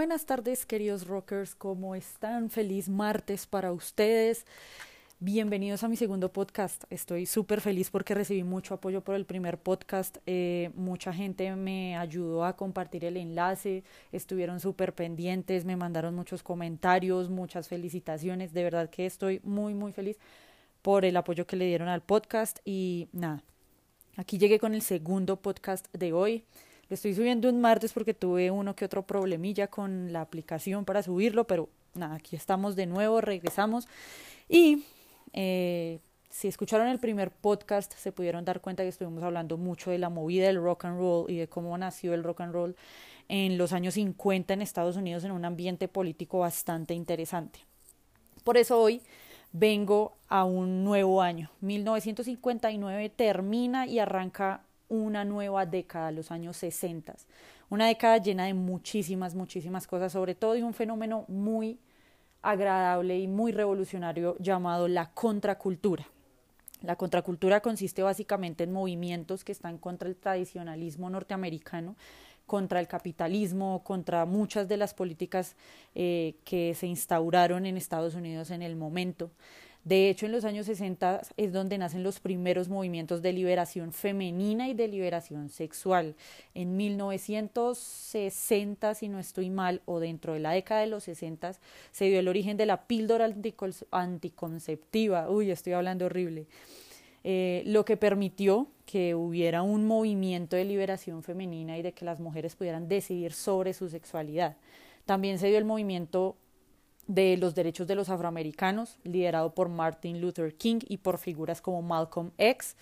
buenas tardes, queridos rockers. ¿Cómo están? Feliz martes para ustedes. Bienvenidos a mi segundo podcast. Estoy súper feliz porque recibí mucho apoyo por el primer podcast. Eh, mucha gente me ayudó a compartir el enlace. Estuvieron súper pendientes, me mandaron muchos comentarios, muchas felicitaciones. De verdad que estoy muy, muy feliz por el apoyo que le dieron al podcast. Y nada, aquí llegué con el segundo podcast de hoy. Estoy subiendo un martes porque tuve uno que otro problemilla con la aplicación para subirlo, pero nada, aquí estamos de nuevo, regresamos. Y eh, si escucharon el primer podcast, se pudieron dar cuenta que estuvimos hablando mucho de la movida del rock and roll y de cómo nació el rock and roll en los años 50 en Estados Unidos en un ambiente político bastante interesante. Por eso hoy vengo a un nuevo año. 1959 termina y arranca una nueva década, los años 60. Una década llena de muchísimas, muchísimas cosas, sobre todo de un fenómeno muy agradable y muy revolucionario llamado la contracultura. La contracultura consiste básicamente en movimientos que están contra el tradicionalismo norteamericano, contra el capitalismo, contra muchas de las políticas eh, que se instauraron en Estados Unidos en el momento. De hecho, en los años 60 es donde nacen los primeros movimientos de liberación femenina y de liberación sexual. En 1960, si no estoy mal, o dentro de la década de los 60, se dio el origen de la píldora anticonceptiva. Uy, estoy hablando horrible. Eh, lo que permitió que hubiera un movimiento de liberación femenina y de que las mujeres pudieran decidir sobre su sexualidad. También se dio el movimiento de los derechos de los afroamericanos, liderado por Martin Luther King y por figuras como Malcolm X.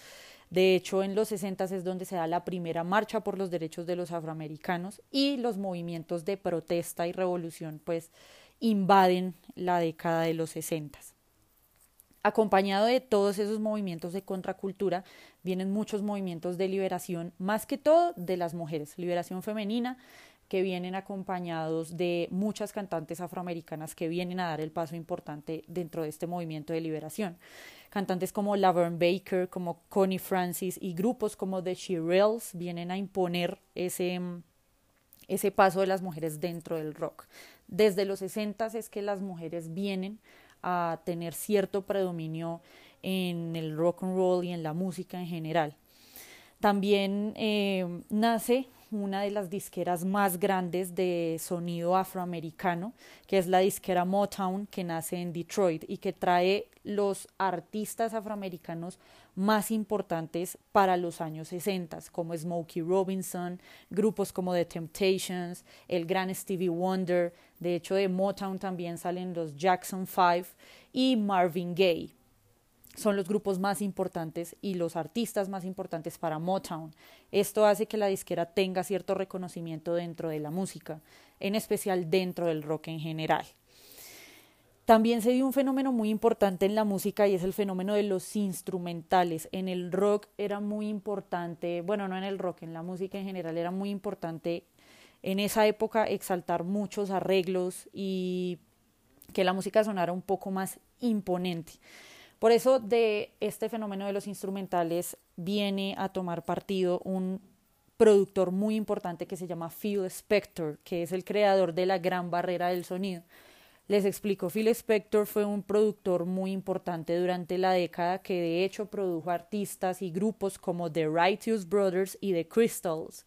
De hecho, en los 60 es donde se da la primera marcha por los derechos de los afroamericanos y los movimientos de protesta y revolución pues invaden la década de los 60. Acompañado de todos esos movimientos de contracultura, vienen muchos movimientos de liberación, más que todo de las mujeres, liberación femenina, que vienen acompañados de muchas cantantes afroamericanas que vienen a dar el paso importante dentro de este movimiento de liberación. Cantantes como Laverne Baker, como Connie Francis y grupos como The Shirelles vienen a imponer ese, ese paso de las mujeres dentro del rock. Desde los 60 es que las mujeres vienen a tener cierto predominio en el rock and roll y en la música en general. También eh, nace una de las disqueras más grandes de sonido afroamericano, que es la disquera Motown, que nace en Detroit y que trae los artistas afroamericanos más importantes para los años 60, como Smokey Robinson, grupos como The Temptations, el gran Stevie Wonder, de hecho de Motown también salen los Jackson Five y Marvin Gaye son los grupos más importantes y los artistas más importantes para Motown. Esto hace que la disquera tenga cierto reconocimiento dentro de la música, en especial dentro del rock en general. También se dio un fenómeno muy importante en la música y es el fenómeno de los instrumentales. En el rock era muy importante, bueno, no en el rock, en la música en general era muy importante en esa época exaltar muchos arreglos y que la música sonara un poco más imponente. Por eso de este fenómeno de los instrumentales viene a tomar partido un productor muy importante que se llama Phil Spector, que es el creador de la gran barrera del sonido. Les explico, Phil Spector fue un productor muy importante durante la década que de hecho produjo artistas y grupos como The Righteous Brothers y The Crystals.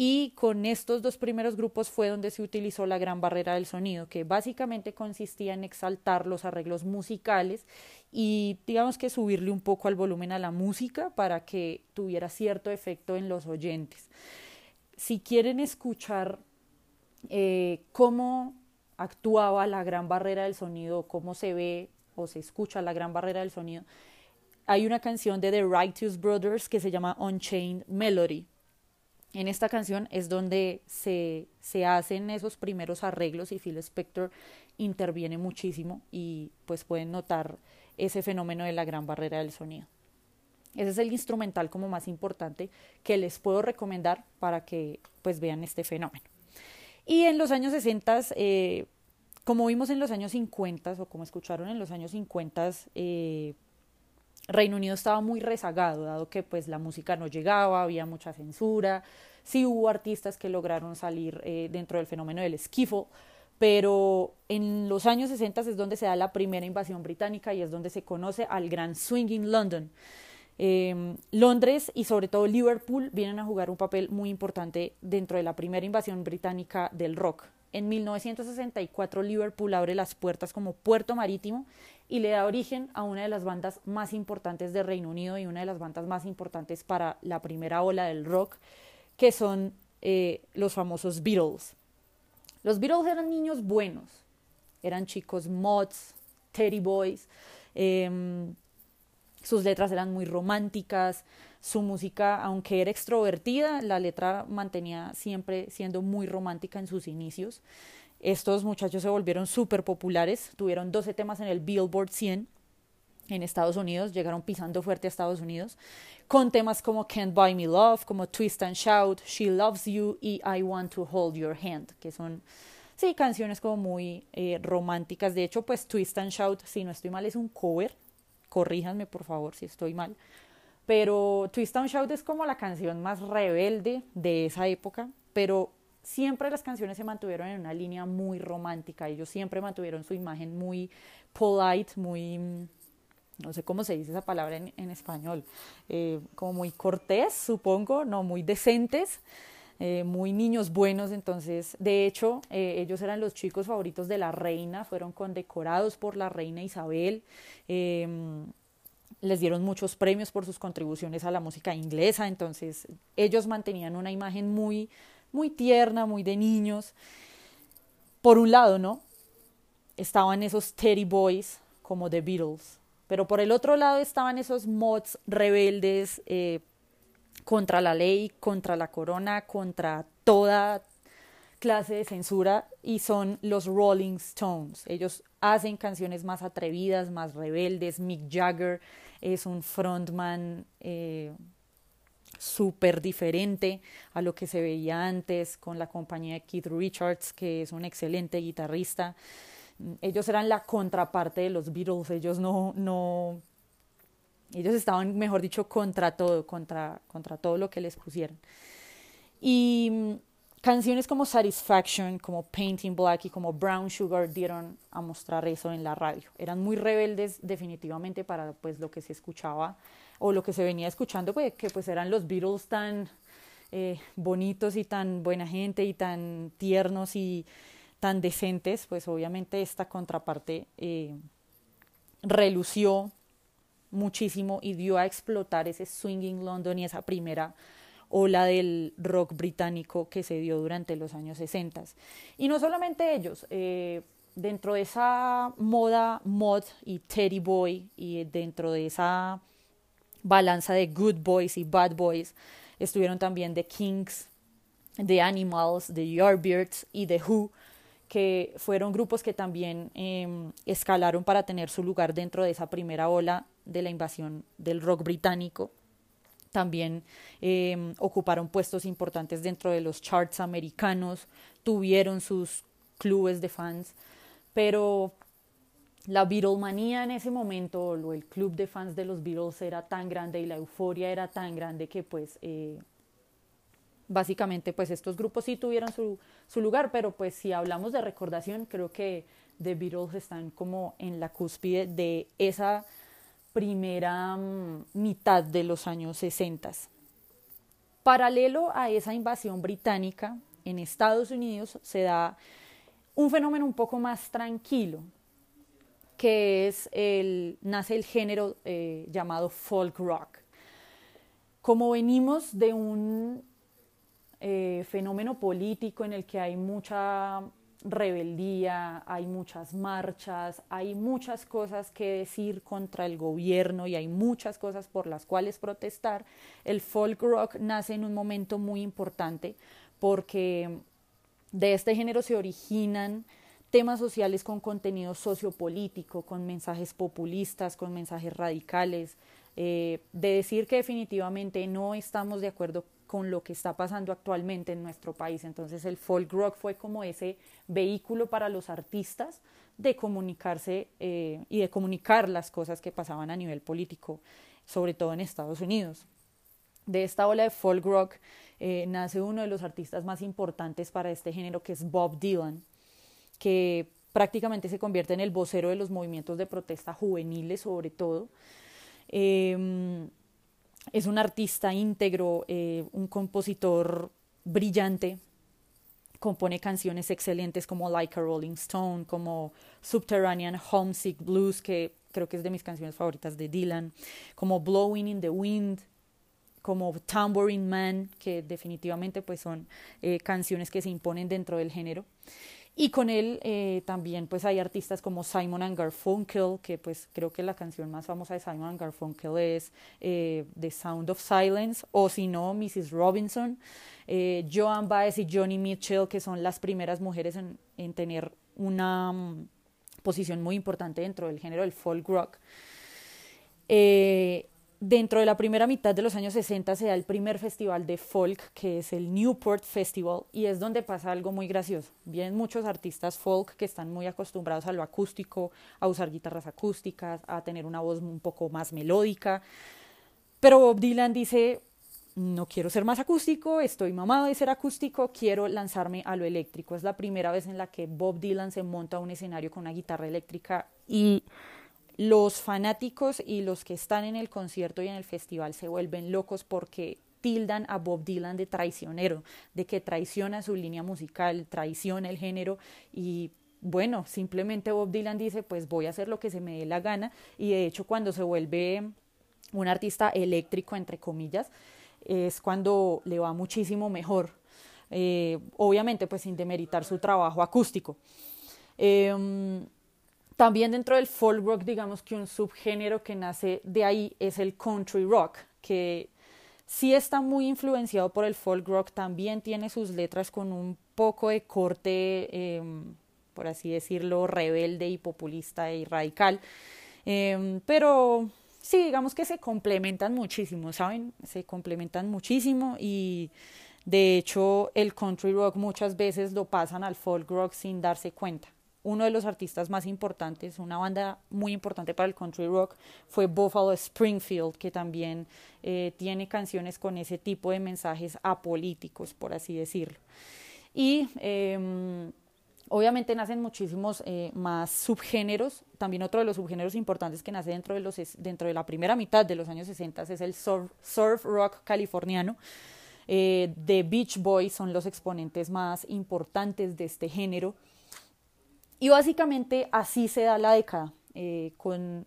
Y con estos dos primeros grupos fue donde se utilizó la gran barrera del sonido, que básicamente consistía en exaltar los arreglos musicales y digamos que subirle un poco al volumen a la música para que tuviera cierto efecto en los oyentes. Si quieren escuchar eh, cómo actuaba la gran barrera del sonido, cómo se ve o se escucha la gran barrera del sonido, hay una canción de The Righteous Brothers que se llama Unchained Melody en esta canción es donde se, se hacen esos primeros arreglos y Phil Spector interviene muchísimo y pues pueden notar ese fenómeno de la gran barrera del sonido. Ese es el instrumental como más importante que les puedo recomendar para que pues vean este fenómeno. Y en los años 60, eh, como vimos en los años 50 o como escucharon en los años 50, eh, Reino Unido estaba muy rezagado, dado que pues la música no llegaba, había mucha censura, sí hubo artistas que lograron salir eh, dentro del fenómeno del skiffle, pero en los años 60 es donde se da la primera invasión británica y es donde se conoce al gran swinging London. Eh, Londres y sobre todo Liverpool vienen a jugar un papel muy importante dentro de la primera invasión británica del rock. En 1964 Liverpool abre las puertas como puerto marítimo y le da origen a una de las bandas más importantes de Reino Unido y una de las bandas más importantes para la primera ola del rock, que son eh, los famosos Beatles. Los Beatles eran niños buenos, eran chicos mods, teddy boys, em, sus letras eran muy románticas, su música, aunque era extrovertida, la letra mantenía siempre siendo muy romántica en sus inicios. Estos muchachos se volvieron súper populares, tuvieron 12 temas en el Billboard 100 en Estados Unidos, llegaron pisando fuerte a Estados Unidos, con temas como Can't Buy Me Love, como Twist and Shout, She Loves You y I Want to Hold Your Hand, que son, sí, canciones como muy eh, románticas. De hecho, pues Twist and Shout, si no estoy mal, es un cover, corríjanme por favor si estoy mal, pero Twist and Shout es como la canción más rebelde de esa época, pero siempre las canciones se mantuvieron en una línea muy romántica. Ellos siempre mantuvieron su imagen muy polite, muy, no sé cómo se dice esa palabra en, en español, eh, como muy cortés, supongo, no, muy decentes. Eh, muy niños buenos, entonces, de hecho, eh, ellos eran los chicos favoritos de la reina, fueron condecorados por la reina Isabel, les dieron muchos premios por sus contribuciones a la música inglesa, entonces ellos mantenían una imagen muy, muy tierna, muy de niños. Por un lado, ¿no? Estaban esos Teddy Boys como The Beatles, pero por el otro lado estaban esos mods rebeldes eh, contra la ley, contra la corona, contra toda clase de censura y son los Rolling Stones. Ellos hacen canciones más atrevidas, más rebeldes. Mick Jagger es un frontman eh, súper diferente a lo que se veía antes con la compañía de Keith Richards, que es un excelente guitarrista. Ellos eran la contraparte de los Beatles, ellos no, no, ellos estaban, mejor dicho, contra todo, contra, contra todo lo que les pusieran. Y Canciones como Satisfaction, como Painting Black y como Brown Sugar dieron a mostrar eso en la radio. Eran muy rebeldes definitivamente para pues lo que se escuchaba o lo que se venía escuchando, pues, que pues eran los Beatles tan eh, bonitos y tan buena gente y tan tiernos y tan decentes, pues obviamente esta contraparte eh, relució muchísimo y dio a explotar ese swinging London y esa primera o del rock británico que se dio durante los años 60. Y no solamente ellos, eh, dentro de esa moda mod y teddy boy y dentro de esa balanza de good boys y bad boys, estuvieron también The Kings, The Animals, The Yardbirds y The Who, que fueron grupos que también eh, escalaron para tener su lugar dentro de esa primera ola de la invasión del rock británico también eh, ocuparon puestos importantes dentro de los charts americanos, tuvieron sus clubes de fans, pero la Beatlemanía en ese momento, o el club de fans de los Beatles era tan grande y la euforia era tan grande que pues eh, básicamente pues estos grupos sí tuvieron su, su lugar, pero pues si hablamos de recordación, creo que The Beatles están como en la cúspide de esa primera mm, mitad de los años 60. Paralelo a esa invasión británica, en Estados Unidos se da un fenómeno un poco más tranquilo, que es el, nace el género eh, llamado folk rock. Como venimos de un eh, fenómeno político en el que hay mucha rebeldía, hay muchas marchas, hay muchas cosas que decir contra el gobierno y hay muchas cosas por las cuales protestar. El folk rock nace en un momento muy importante porque de este género se originan temas sociales con contenido sociopolítico, con mensajes populistas, con mensajes radicales, eh, de decir que definitivamente no estamos de acuerdo con lo que está pasando actualmente en nuestro país. Entonces el folk rock fue como ese vehículo para los artistas de comunicarse eh, y de comunicar las cosas que pasaban a nivel político, sobre todo en Estados Unidos. De esta ola de folk rock eh, nace uno de los artistas más importantes para este género, que es Bob Dylan, que prácticamente se convierte en el vocero de los movimientos de protesta juveniles sobre todo. Em, es un artista íntegro, eh, un compositor brillante, compone canciones excelentes como Like a Rolling Stone, como Subterranean Homesick Blues, que creo que es de mis canciones favoritas de Dylan, como Blowing in the Wind, como Tambourine Man, que definitivamente pues son eh, canciones que se imponen dentro del género. Y con él eh, también pues hay artistas como Simon and Garfunkel, que pues creo que la canción más famosa de Simon and Garfunkel es eh, The Sound of Silence, o si no, Mrs. Robinson, eh, Joan Baez y Johnny Mitchell, que son las primeras mujeres en, en tener una um, posición muy importante dentro del género del folk rock. Eh, Dentro de la primera mitad de los años 60 se da el primer festival de folk, que es el Newport Festival, y es donde pasa algo muy gracioso. Vienen muchos artistas folk que están muy acostumbrados a lo acústico, a usar guitarras acústicas, a tener una voz un poco más melódica. Pero Bob Dylan dice, no quiero ser más acústico, estoy mamado de ser acústico, quiero lanzarme a lo eléctrico. Es la primera vez en la que Bob Dylan se monta a un escenario con una guitarra eléctrica y los fanáticos y los que están en el concierto y en el festival se vuelven locos porque tildan a Bob Dylan de traicionero, de que traiciona su línea musical, traiciona el género y bueno, simplemente Bob Dylan dice pues voy a hacer lo que se me dé la gana y de hecho cuando se vuelve un artista eléctrico entre comillas es cuando le va muchísimo mejor, eh, obviamente pues sin demeritar su trabajo acústico. Eh, también dentro del folk rock, digamos que un subgénero que nace de ahí es el country rock, que sí está muy influenciado por el folk rock, también tiene sus letras con un poco de corte, em, por así decirlo, rebelde y populista y radical. Em, pero sí, digamos que se complementan muchísimo, ¿saben? Se complementan muchísimo y de hecho el country rock muchas veces lo pasan al folk rock sin darse cuenta uno de los artistas más importantes, una banda muy importante para el country rock, fue Buffalo Springfield, que también eh, tiene canciones con ese tipo de mensajes apolíticos, por así decirlo. Y em, obviamente nacen muchísimos eh, más subgéneros. También otro de los subgéneros importantes que nace dentro de, los, dentro de la primera mitad de los años 60 es el surf, rock californiano. Eh, The Beach Boys son los exponentes más importantes de este género. Y básicamente así se da la década, eh, con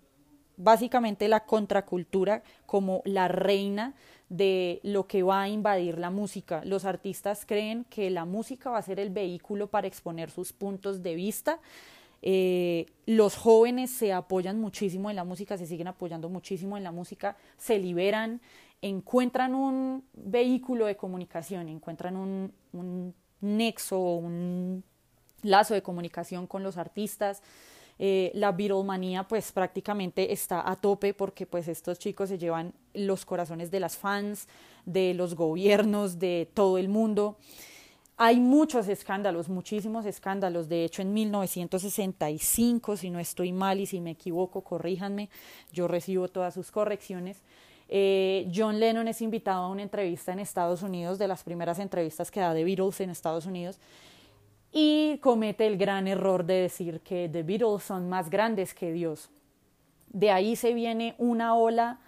básicamente la contracultura como la reina de lo que va a invadir la música. Los artistas creen que la música va a ser el vehículo para exponer sus puntos de vista. Eh, los jóvenes se apoyan muchísimo en la música, se siguen apoyando muchísimo en la música, se liberan, encuentran un vehículo de comunicación, encuentran un, un nexo, un lazo de comunicación con los artistas. Eh, la Beatlemanía pues prácticamente está a tope porque pues estos chicos se llevan los corazones de las fans, de los gobiernos, de todo el mundo. Hay muchos escándalos, muchísimos escándalos. De hecho, en 1965, si no estoy mal y si me equivoco, corríjanme, yo recibo todas sus correcciones. Eh, John Lennon es invitado a una entrevista en Estados Unidos, de las primeras entrevistas que da de Beatles en Estados Unidos, y comete el gran error de decir que The Beatles son más grandes que Dios. De ahí se viene una ola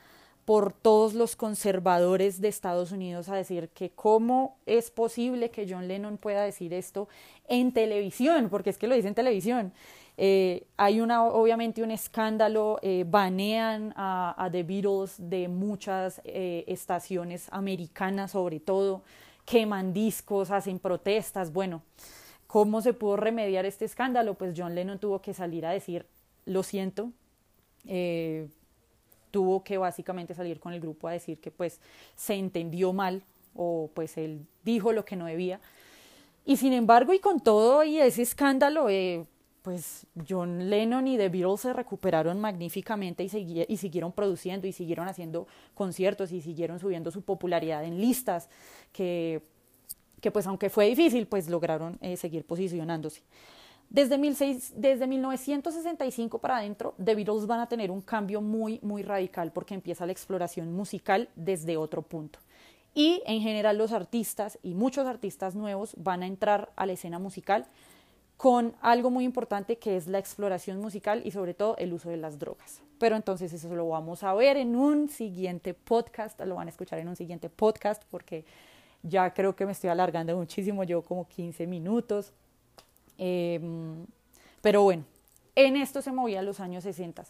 por todos los conservadores de Estados Unidos a decir que cómo es posible que John Lennon pueda decir esto en televisión, porque es que lo dice en televisión. Eh, hay una, obviamente un escándalo, eh, banean a, The Beatles de muchas eh, estaciones americanas sobre todo, queman discos, hacen protestas, bueno. ¿Cómo se pudo remediar este escándalo? Pues John Lennon tuvo que salir a decir, lo siento, eh, tuvo que básicamente salir con el grupo a decir que pues se entendió mal o pues él dijo lo que no debía. Y sin embargo, y con todo y ese escándalo, eh, pues John Lennon y The Beatles se recuperaron magníficamente y, y, siguieron produciendo y siguieron haciendo conciertos y siguieron subiendo su popularidad en listas que que pues aunque fue difícil, pues lograron eh, seguir posicionándose. Desde, desde 1965 para adentro, The Beatles van a tener un cambio muy, muy radical porque empieza la exploración musical desde otro punto. Y en general los artistas y muchos artistas nuevos van a entrar a la escena musical con algo muy importante que es la exploración musical y sobre todo el uso de las drogas. Pero entonces eso lo vamos a ver en un siguiente podcast, lo van a escuchar en un siguiente podcast porque ya creo que me estoy alargando muchísimo, llevo como 15 minutos. Em, pero bueno, en esto se movía los años 60.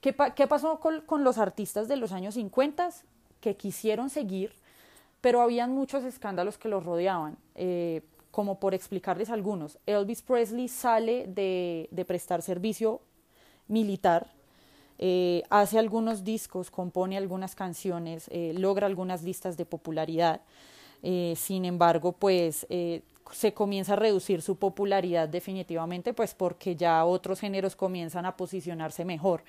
¿Qué, qué pasó con, con, los artistas de los años 50? Que quisieron seguir, pero habían muchos escándalos que los rodeaban. Eh, como por explicarles algunos. Elvis Presley sale de, de prestar servicio militar, eh, hace algunos discos, compone algunas canciones, eh, logra algunas listas de popularidad. Sin embargo, pues se comienza a reducir su popularidad definitivamente, pues porque ya otros géneros comienzan a posicionarse mejor.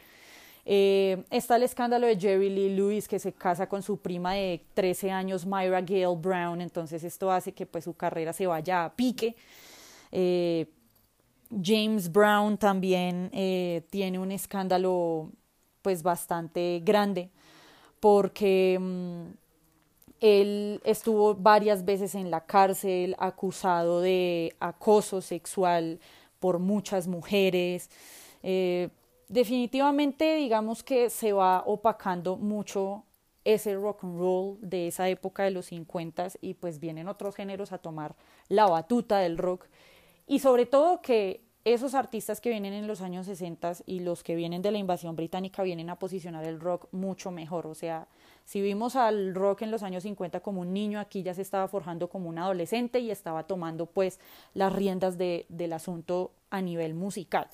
Eh, está el escándalo de Jerry Lee Lewis que se casa con su prima de 13 años, Myra Gale Brown, entonces esto hace que pues su carrera se vaya a pique. Eh, James Brown también eh, tiene un escándalo pues bastante grande porque mm, él estuvo varias veces en la cárcel acusado de acoso sexual por muchas mujeres. Eh, definitivamente digamos que se va opacando mucho ese rock and roll de esa época de los 50 y pues vienen otros géneros a tomar la batuta del rock y sobre todo que esos artistas que vienen en los años 60 y los que vienen de la invasión británica vienen a posicionar el rock mucho mejor, o sea, si vimos al rock en los años 50 como un niño, aquí ya se estaba forjando como un adolescente y estaba tomando pues las riendas de, del asunto a nivel musical.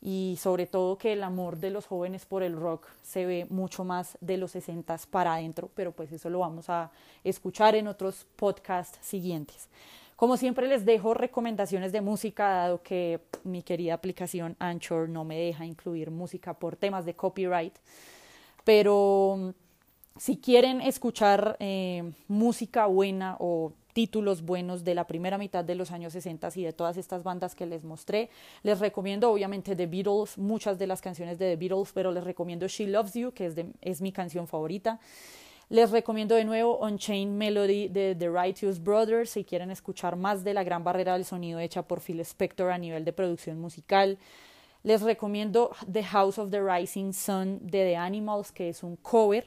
Y sobre todo que el amor de los jóvenes por el rock se ve mucho más de los 60 para adentro, pero pues eso lo vamos a escuchar en otros podcasts siguientes. Como siempre les dejo recomendaciones de música, dado que mi querida aplicación Anchor no me deja incluir música por temas de copyright. Pero si quieren escuchar eh, música buena o títulos buenos de la primera mitad de los años 60 y de todas estas bandas que les mostré. Les recomiendo obviamente The Beatles, muchas de las canciones de The Beatles, pero les recomiendo She Loves You, que es, es mi canción favorita. Les recomiendo de nuevo Unchained Melody de The Righteous Brothers si quieren escuchar más de la gran barrera del sonido hecha por Phil Spector a nivel de producción musical. Les recomiendo The House of the Rising Sun de The Animals, que es un cover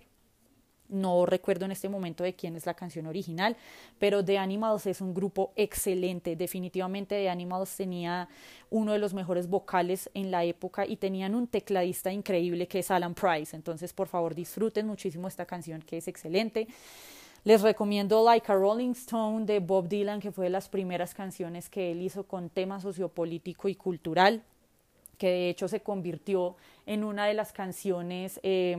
no recuerdo en este momento de quién es la canción original, pero The Animals es un grupo excelente. Definitivamente The Animals tenía uno de los mejores vocales en la época y tenían un tecladista increíble que es Alan Price. Entonces, por favor, disfruten muchísimo esta canción que es excelente. Les recomiendo Like a Rolling Stone de Bob Dylan, que fue de las primeras canciones que él hizo con tema sociopolítico y cultural, que de hecho se convirtió en una de las canciones eh,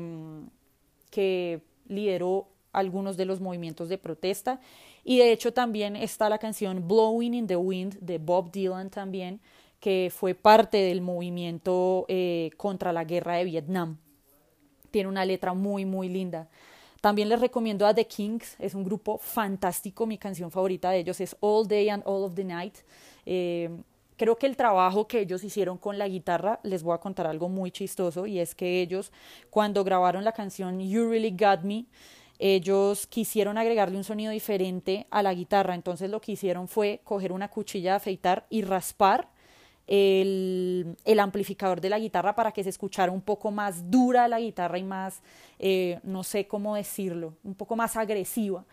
que lideró algunos de los movimientos de protesta y de hecho también está la canción Blowing in the Wind de Bob Dylan también que fue parte del movimiento eh, contra la guerra de Vietnam. Tiene una letra muy muy linda. También les recomiendo a The Kings, es un grupo fantástico, mi canción favorita de ellos es All Day and All of the Night. Eh, Creo que el trabajo que ellos hicieron con la guitarra, les voy a contar algo muy chistoso, y es que ellos, cuando grabaron la canción You Really Got Me, ellos quisieron agregarle un sonido diferente a la guitarra, entonces lo que hicieron fue coger una cuchilla de afeitar y raspar el, amplificador de la guitarra para que se escuchara un poco más dura la guitarra y más, eh, no sé cómo decirlo, un poco más agresiva.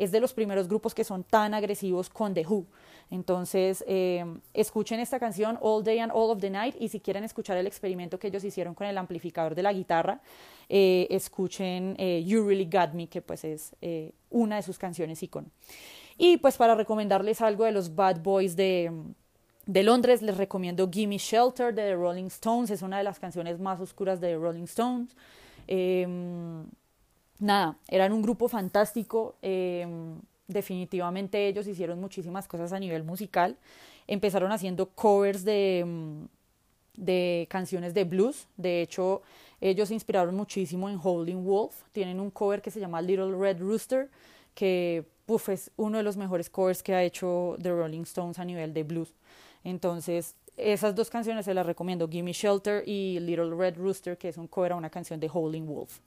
Es de los primeros grupos que son tan agresivos con The Who. Entonces, eh, escuchen esta canción All Day and All of the Night y si quieren escuchar el experimento que ellos hicieron con el amplificador de la guitarra, eh, escuchen eh, You Really Got Me, que pues es una de sus canciones icono. Y pues para recomendarles algo de los Bad Boys de, de Londres, les recomiendo Gimme Shelter de The Rolling Stones, es una de las canciones más oscuras de The Rolling Stones. Em, nada, eran un grupo fantástico em, definitivamente ellos hicieron muchísimas cosas a nivel musical. Empezaron haciendo covers de, mm, de canciones de blues. De hecho, ellos se inspiraron muchísimo en Holding Wolf. Tienen un cover que se llama Little Red Rooster, que es uno de los mejores covers que ha hecho The Rolling Stones a nivel de blues. Entonces, esas dos canciones se las recomiendo, Gimme Shelter y Little Red Rooster, que es un cover a una canción de Howling Wolf.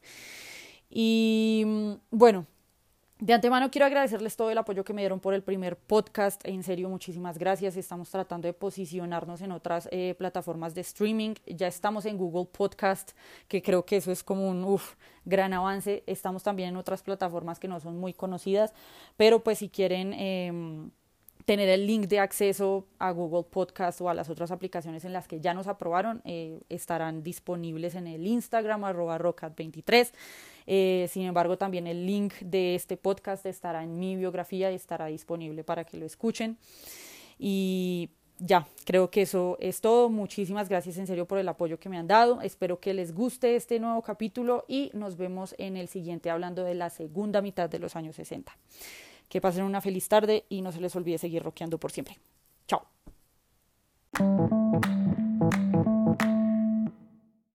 Y mm, bueno, de antemano quiero agradecerles todo el apoyo que me dieron por el primer podcast. En serio, muchísimas gracias. Estamos tratando de posicionarnos en otras eh, plataformas de streaming. Ya estamos en Google Podcast, que creo que eso es como un gran avance. Estamos también en otras plataformas que no son muy conocidas, pero pues si quieren... Eh, tener el link de acceso a Google Podcast o a las otras aplicaciones en las que ya nos aprobaron, eh, estarán disponibles en el Instagram arroba rocat23. Eh, sin embargo, también el link de este podcast estará en mi biografía y estará disponible para que lo escuchen. Y ya, creo que eso es todo. Muchísimas gracias en serio por el apoyo que me han dado. Espero que les guste este nuevo capítulo y nos vemos en el siguiente hablando de la segunda mitad de los años 60. Que pasen una feliz tarde y no se les olvide seguir rockeando por siempre. Chao.